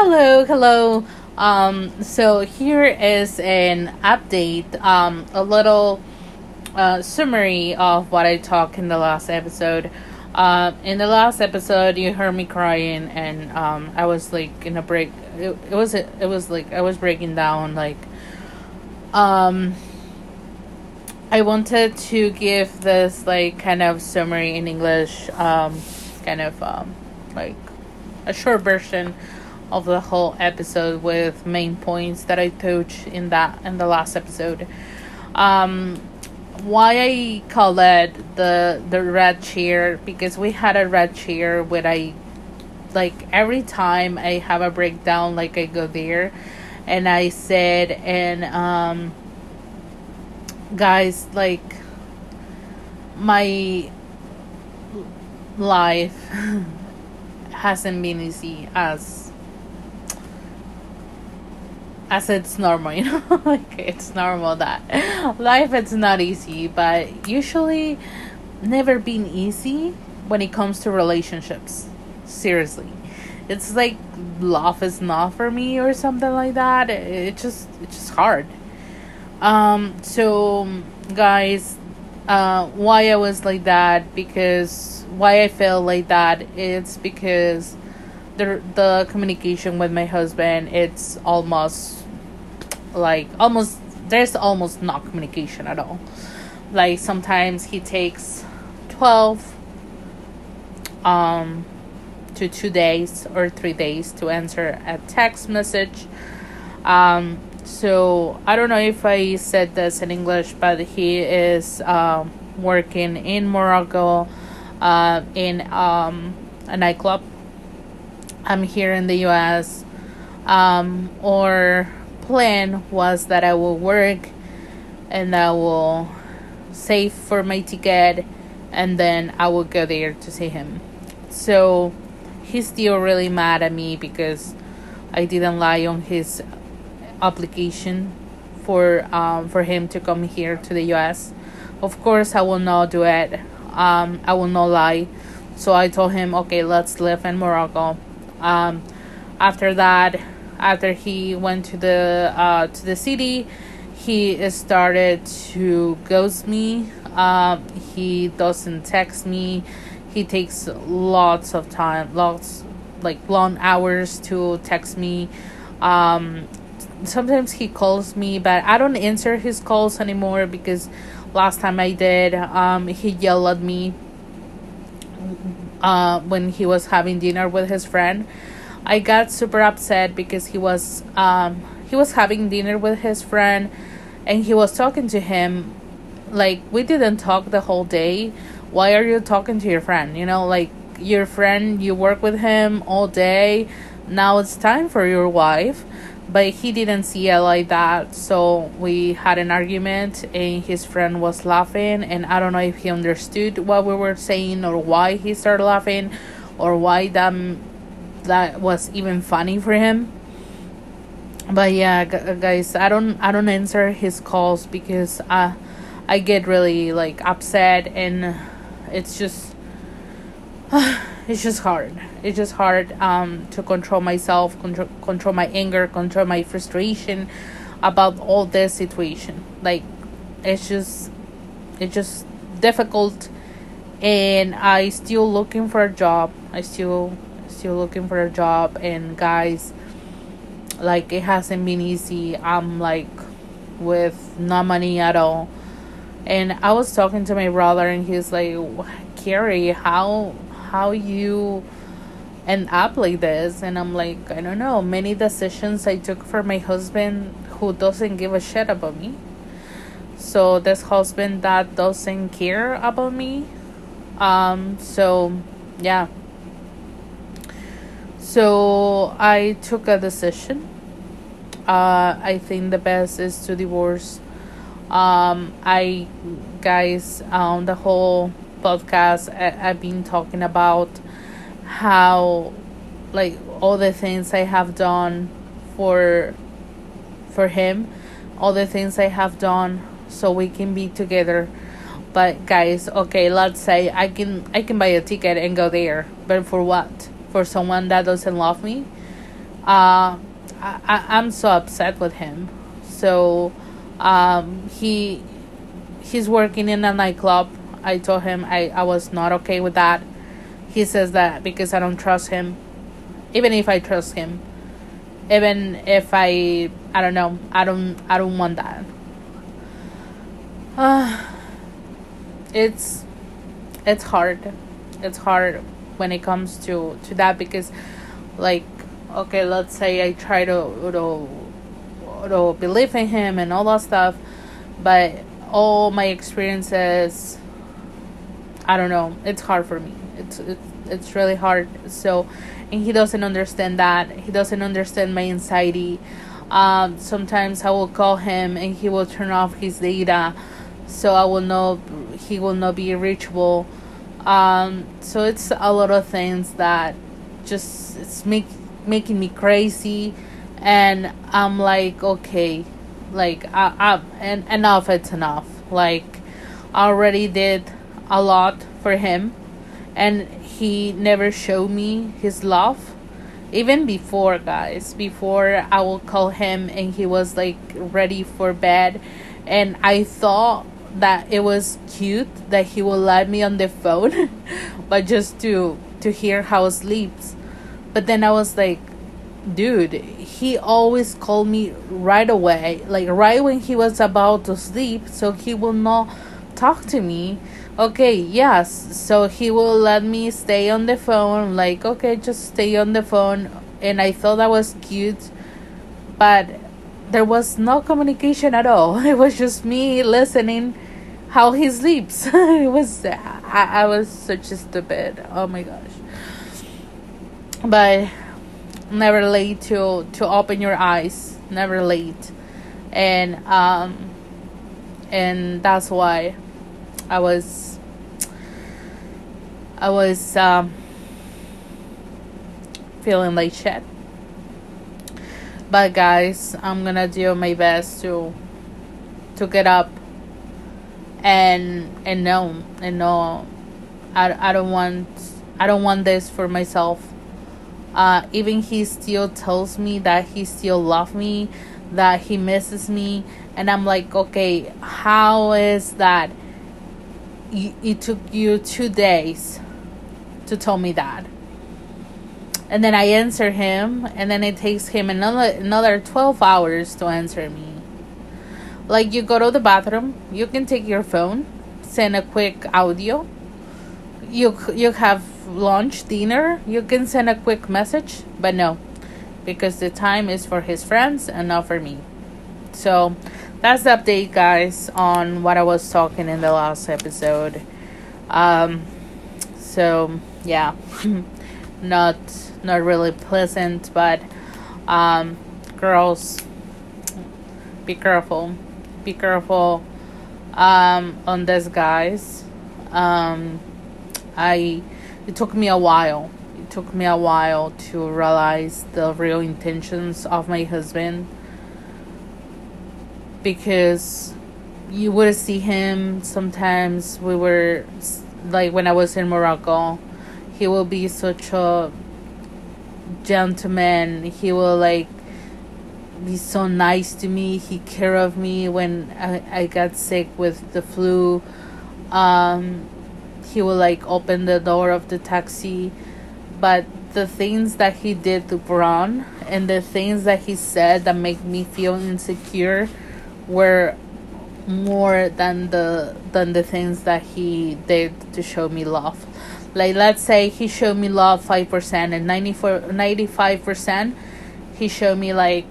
Hello, hello. Um, so here is an update, um, a little uh, summary of what I talked in the last episode. Uh, in the last episode, you heard me crying, and um, I was like in a break. It, it was it was like I was breaking down. Like, um, I wanted to give this like kind of summary in English, um, kind of um, like a short version of the whole episode with main points that I touched in that in the last episode. Um, why I call it the the red chair because we had a red chair where I like every time I have a breakdown like I go there and I said and um guys like my life hasn't been easy as as it's normal, you know, like it's normal that life it's not easy, but usually never been easy when it comes to relationships. Seriously. It's like love is not for me or something like that. It just it's just hard. Um so guys, uh why I was like that because why I feel like that it's because the the communication with my husband it's almost like almost there's almost not communication at all. Like sometimes he takes 12 um to 2 days or 3 days to answer a text message. Um so i don't know if i said this in english but he is um working in morocco uh in um a nightclub i'm here in the us um or plan was that I will work and I will save for my ticket and then I will go there to see him. So he's still really mad at me because I didn't lie on his application for um, for him to come here to the US. Of course, I will not do it. Um, I will not lie. So I told him, okay, let's live in Morocco. Um, after that, after he went to the uh, to the city he started to ghost me. Um, he doesn't text me. He takes lots of time lots like long hours to text me. Um, sometimes he calls me but i don't answer his calls anymore because last time i did um, he yelled at me uh, when he was having dinner with his friend I got super upset because he was um he was having dinner with his friend and he was talking to him like we didn't talk the whole day. Why are you talking to your friend? You know, like your friend you work with him all day. Now it's time for your wife. But he didn't see it like that, so we had an argument, and his friend was laughing. And I don't know if he understood what we were saying or why he started laughing or why that that was even funny for him but yeah uh, guys i don't i don't answer his calls because i i get really like upset and it's just it's just hard. It's just hard um to control myself control control my anger control my frustration about all this situation. Like it's just it's just difficult. And i still looking for a job. I still still looking for a job. And guys like it hasn't been easy. I'm like with no money at all. And i was talking to my brother and he's like carrie how how you end up like this. And i'm like i don't know. Many decisions i took for my husband who doesn't give a shit about me. So this husband that doesn't care about me. Um so yeah. So I took a decision. Uh, I think the best is to divorce. Um, I, guys, um, the whole podcast, I, I've been talking about how, like, all the things I have done for, for him, all the things I have done so we can be together but guys okay let's say i can i can buy a ticket and go there but for what for someone that doesn't love me uh, I, I'm so upset with him. So um, he he's working in a nightclub. I told him I, I was not okay with that. He says that because I don't trust him. Even if I trust him. Even if I I don't know, I don't I don't want that. Uh, it's it's hard. It's hard when it comes to to that because like okay, let's say I try to to, to believe in him and all that stuff, but all my experiences, I don't know, it's hard for me. It's it's it's really hard. So, and he doesn't understand that. He doesn't understand my anxiety. Um, sometimes I will call him and he will turn off his data, so I will know he will not be reachable. Um, so it's a lot of things that just it's make making me crazy and i'm like okay like i, I and enough it's enough like i already did a lot for him and he never showed me his love even before guys. Before i will call him and he was like ready for bed and i thought that it was cute that he would let me on the phone but just to to hear how sleeps. But then I was like, dude, he always called me right away, like right when he was about to sleep, so he will not talk to me. Okay, yes, so he will let me stay on the phone, like, okay, just stay on the phone. And I thought that was cute, but there was no communication at all. It was just me listening how he sleeps. it was, I, I was such a stupid. Oh my gosh but never late to to open your eyes never late and um and that's why i was i was um feeling like shit. But guys i'm gonna do my best to to get up and and know and know. I, I don't want i don't want this for myself. Uh, even he still tells me that he still loves me, that he misses me, and I'm like, okay, how is that? It took you two days to tell me that. And then I answer him, and then it takes him another another twelve hours to answer me. Like you go to the bathroom, you can take your phone, send a quick audio. You you have lunch, dinner, you can send a quick message, but no, because the time is for his friends and not for me. So that's the update, guys, on what I was talking in the last episode. Um, so yeah, not not really pleasant, but um, girls, be careful, be careful um, on this, guys. Um, I it took me a while. It took me a while to realize the real intentions of my husband because you would see him sometimes. We were like when I was in Morocco he will be such a gentleman. He will like be so nice to me. He care of me when I, I got sick with the flu. Um he would like open the door of the taxi. But the things that he did to Braun and the things that he said that make me feel insecure were more than the than the things that he did to show me love. Like let's say he showed me love five percent and 95 percent he showed me like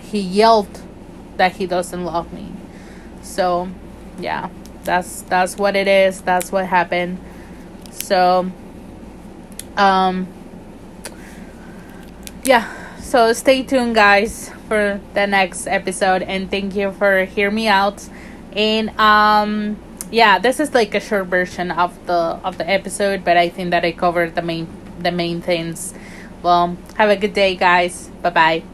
he yelled that he doesn't love me. So yeah that's that's what it is that's what happened so um yeah so stay tuned guys for the next episode and thank you for hearing me out. And um yeah this is like a short version of the of the episode but i think that i covered the main the main things. Well have a good day guys. Bye bye